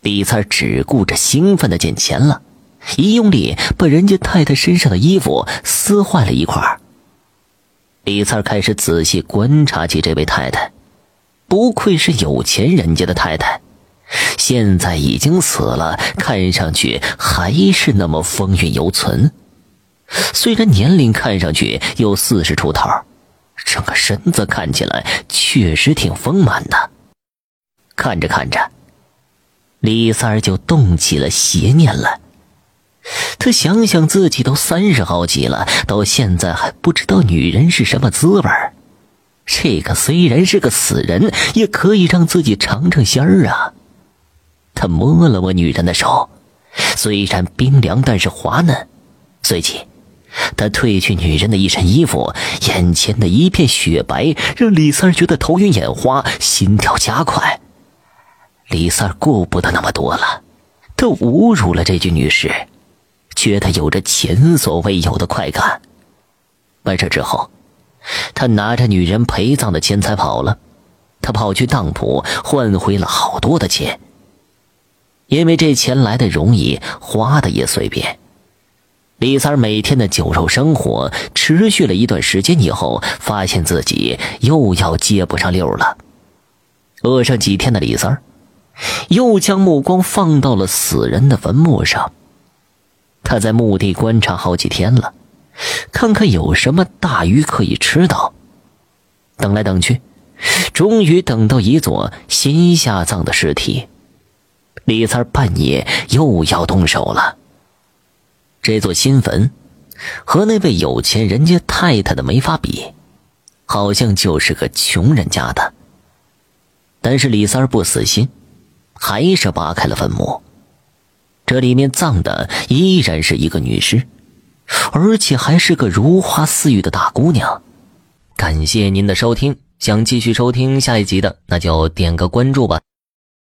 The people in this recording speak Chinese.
李三只顾着兴奋的捡钱了，一用力把人家太太身上的衣服撕坏了一块。李三开始仔细观察起这位太太，不愧是有钱人家的太太，现在已经死了，看上去还是那么风韵犹存。虽然年龄看上去有四十出头，整个身子看起来确实挺丰满的。看着看着，李三儿就动起了邪念来。他想想自己都三十好几了，到现在还不知道女人是什么滋味儿。这个虽然是个死人，也可以让自己尝尝鲜儿啊。他摸了摸女人的手，虽然冰凉，但是滑嫩。随即，他褪去女人的一身衣服，眼前的一片雪白让李三儿觉得头晕眼花，心跳加快。李三儿顾不得那么多了，他侮辱了这具女尸。觉得有着前所未有的快感。完事之后，他拿着女人陪葬的钱财跑了。他跑去当铺换回了好多的钱。因为这钱来的容易，花的也随便。李三每天的酒肉生活持续了一段时间以后，发现自己又要接不上溜了。饿上几天的李三又将目光放到了死人的坟墓上。他在墓地观察好几天了，看看有什么大鱼可以吃到。等来等去，终于等到一座新下葬的尸体。李三半夜又要动手了。这座新坟和那位有钱人家太太的没法比，好像就是个穷人家的。但是李三不死心，还是扒开了坟墓。这里面葬的依然是一个女尸，而且还是个如花似玉的大姑娘。感谢您的收听，想继续收听下一集的，那就点个关注吧。